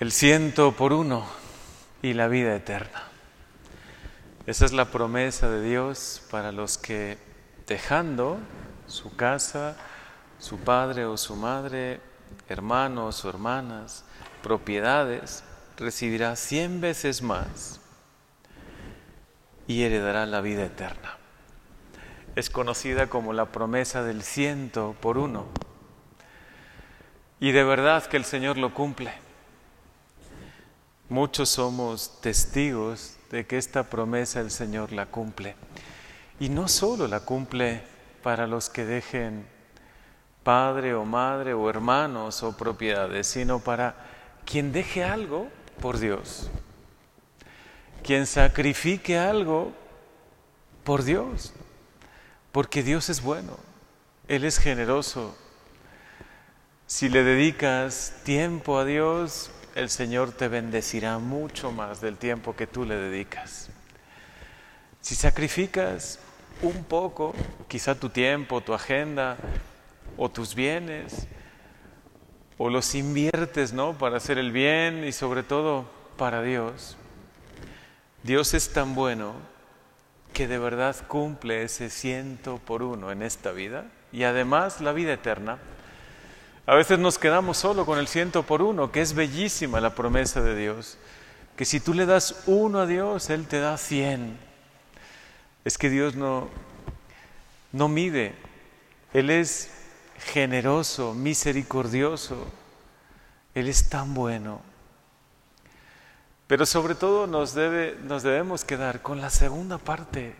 el ciento por uno y la vida eterna. Esa es la promesa de Dios para los que dejando su casa, su padre o su madre, hermanos o hermanas, propiedades, recibirá cien veces más y heredará la vida eterna. Es conocida como la promesa del ciento por uno. Y de verdad que el Señor lo cumple. Muchos somos testigos de que esta promesa el Señor la cumple. Y no solo la cumple para los que dejen padre o madre o hermanos o propiedades, sino para quien deje algo por Dios, quien sacrifique algo por Dios, porque Dios es bueno, Él es generoso. Si le dedicas tiempo a Dios, el Señor te bendecirá mucho más del tiempo que tú le dedicas. Si sacrificas un poco, quizá tu tiempo, tu agenda o tus bienes, o los inviertes, ¿no? Para hacer el bien y sobre todo para Dios. Dios es tan bueno que de verdad cumple ese ciento por uno en esta vida y además la vida eterna a veces nos quedamos solo con el ciento por uno, que es bellísima la promesa de Dios, que si tú le das uno a Dios, Él te da cien. Es que Dios no, no mide, Él es generoso, misericordioso, Él es tan bueno. Pero sobre todo nos, debe, nos debemos quedar con la segunda parte,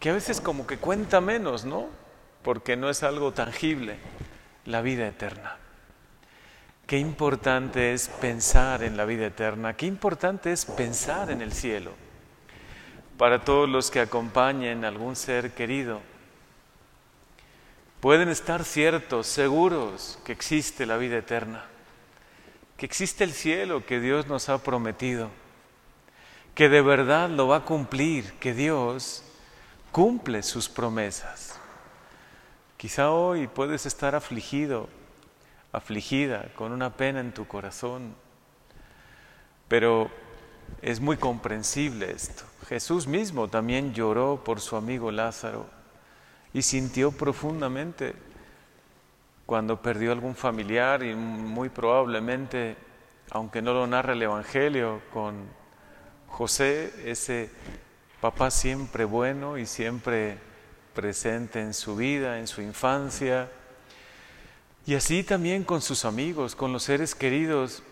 que a veces como que cuenta menos, ¿no? Porque no es algo tangible la vida eterna. Qué importante es pensar en la vida eterna, qué importante es pensar en el cielo. Para todos los que acompañen a algún ser querido, pueden estar ciertos, seguros que existe la vida eterna, que existe el cielo que Dios nos ha prometido, que de verdad lo va a cumplir, que Dios cumple sus promesas. Quizá hoy puedes estar afligido, afligida, con una pena en tu corazón, pero es muy comprensible esto. Jesús mismo también lloró por su amigo Lázaro y sintió profundamente cuando perdió algún familiar y muy probablemente, aunque no lo narra el Evangelio, con José, ese papá siempre bueno y siempre presente en su vida, en su infancia, y así también con sus amigos, con los seres queridos,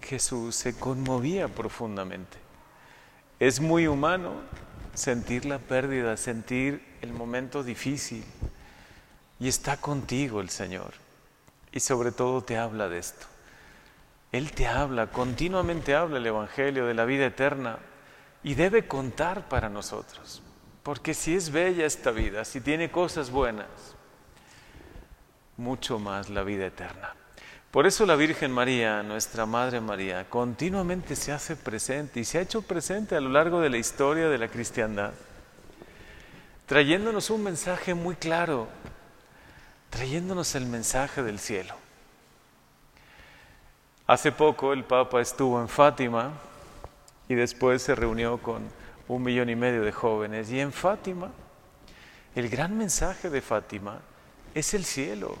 Jesús se conmovía profundamente. Es muy humano sentir la pérdida, sentir el momento difícil, y está contigo el Señor, y sobre todo te habla de esto. Él te habla, continuamente habla el Evangelio de la vida eterna, y debe contar para nosotros. Porque si es bella esta vida, si tiene cosas buenas, mucho más la vida eterna. Por eso la Virgen María, nuestra Madre María, continuamente se hace presente y se ha hecho presente a lo largo de la historia de la cristiandad, trayéndonos un mensaje muy claro, trayéndonos el mensaje del cielo. Hace poco el Papa estuvo en Fátima y después se reunió con un millón y medio de jóvenes. Y en Fátima, el gran mensaje de Fátima es el cielo.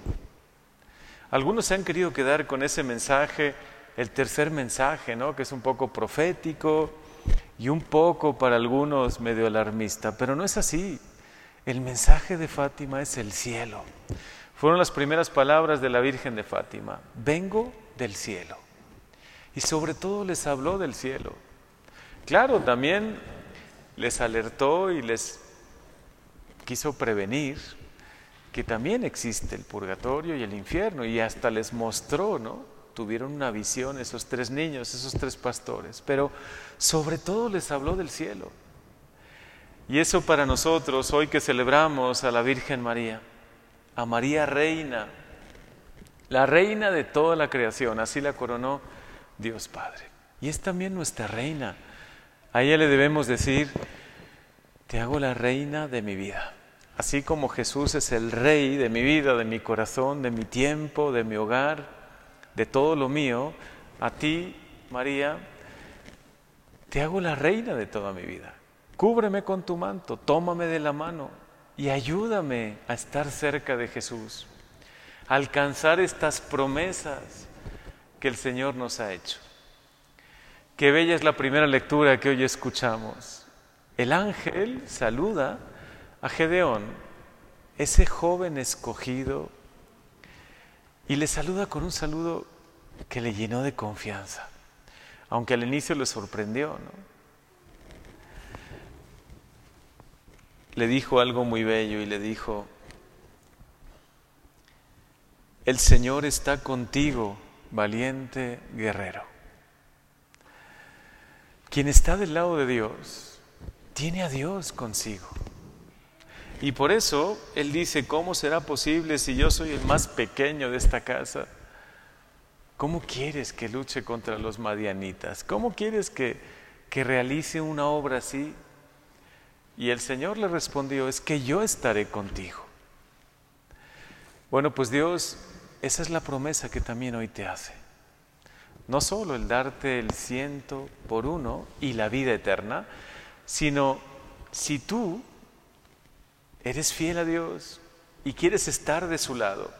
Algunos se han querido quedar con ese mensaje, el tercer mensaje, ¿no? que es un poco profético y un poco para algunos medio alarmista, pero no es así. El mensaje de Fátima es el cielo. Fueron las primeras palabras de la Virgen de Fátima. Vengo del cielo. Y sobre todo les habló del cielo. Claro, también les alertó y les quiso prevenir que también existe el purgatorio y el infierno y hasta les mostró, ¿no? Tuvieron una visión esos tres niños, esos tres pastores, pero sobre todo les habló del cielo. Y eso para nosotros, hoy que celebramos a la Virgen María, a María Reina, la reina de toda la creación, así la coronó Dios Padre. Y es también nuestra reina a ella le debemos decir, te hago la reina de mi vida. Así como Jesús es el rey de mi vida, de mi corazón, de mi tiempo, de mi hogar, de todo lo mío, a ti, María, te hago la reina de toda mi vida. Cúbreme con tu manto, tómame de la mano y ayúdame a estar cerca de Jesús, a alcanzar estas promesas que el Señor nos ha hecho. Qué bella es la primera lectura que hoy escuchamos. El ángel saluda a Gedeón, ese joven escogido, y le saluda con un saludo que le llenó de confianza, aunque al inicio le sorprendió. ¿no? Le dijo algo muy bello y le dijo, el Señor está contigo, valiente guerrero. Quien está del lado de Dios, tiene a Dios consigo. Y por eso Él dice, ¿cómo será posible si yo soy el más pequeño de esta casa? ¿Cómo quieres que luche contra los madianitas? ¿Cómo quieres que, que realice una obra así? Y el Señor le respondió, es que yo estaré contigo. Bueno, pues Dios, esa es la promesa que también hoy te hace. No solo el darte el ciento por uno y la vida eterna, sino si tú eres fiel a Dios y quieres estar de su lado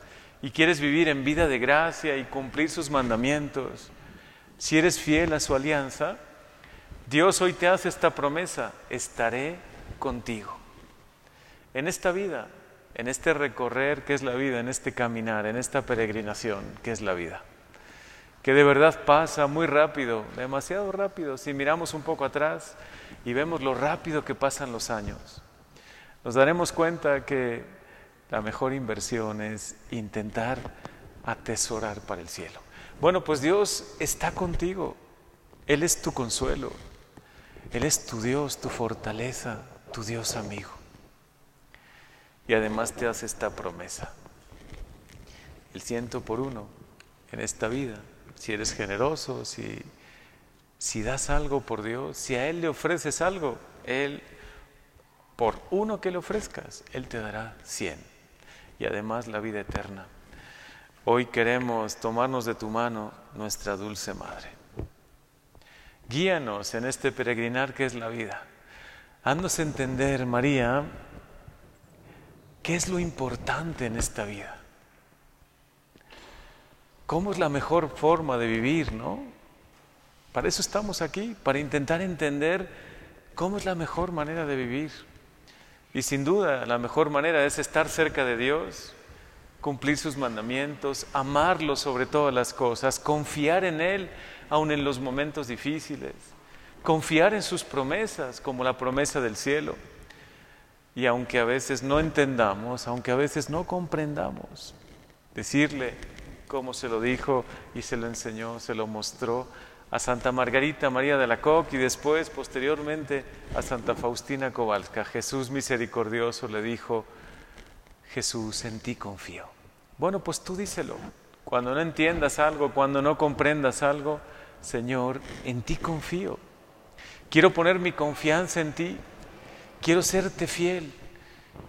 y quieres vivir en vida de gracia y cumplir sus mandamientos, si eres fiel a su alianza, Dios hoy te hace esta promesa, estaré contigo. En esta vida, en este recorrer que es la vida, en este caminar, en esta peregrinación que es la vida, que de verdad pasa muy rápido, demasiado rápido, si miramos un poco atrás y vemos lo rápido que pasan los años nos daremos cuenta que la mejor inversión es intentar atesorar para el cielo. Bueno, pues Dios está contigo. Él es tu consuelo. Él es tu Dios, tu fortaleza, tu Dios amigo. Y además te hace esta promesa. El ciento por uno en esta vida. Si eres generoso, si, si das algo por Dios, si a Él le ofreces algo, Él por uno que le ofrezcas, Él te dará cien y además la vida eterna. Hoy queremos tomarnos de tu mano, nuestra dulce Madre. Guíanos en este peregrinar que es la vida. Haznos entender, María, qué es lo importante en esta vida. ¿Cómo es la mejor forma de vivir, no? Para eso estamos aquí, para intentar entender cómo es la mejor manera de vivir. Y sin duda la mejor manera es estar cerca de Dios, cumplir sus mandamientos, amarlo sobre todas las cosas, confiar en Él aun en los momentos difíciles, confiar en sus promesas como la promesa del cielo. Y aunque a veces no entendamos, aunque a veces no comprendamos, decirle cómo se lo dijo y se lo enseñó, se lo mostró, a Santa Margarita María de la Coque y después, posteriormente, a Santa Faustina Kowalska. Jesús misericordioso le dijo, Jesús, en ti confío. Bueno, pues tú díselo. Cuando no entiendas algo, cuando no comprendas algo, Señor, en ti confío. Quiero poner mi confianza en ti. Quiero serte fiel.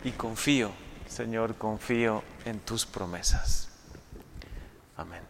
Y confío, Señor, confío en tus promesas. Amen.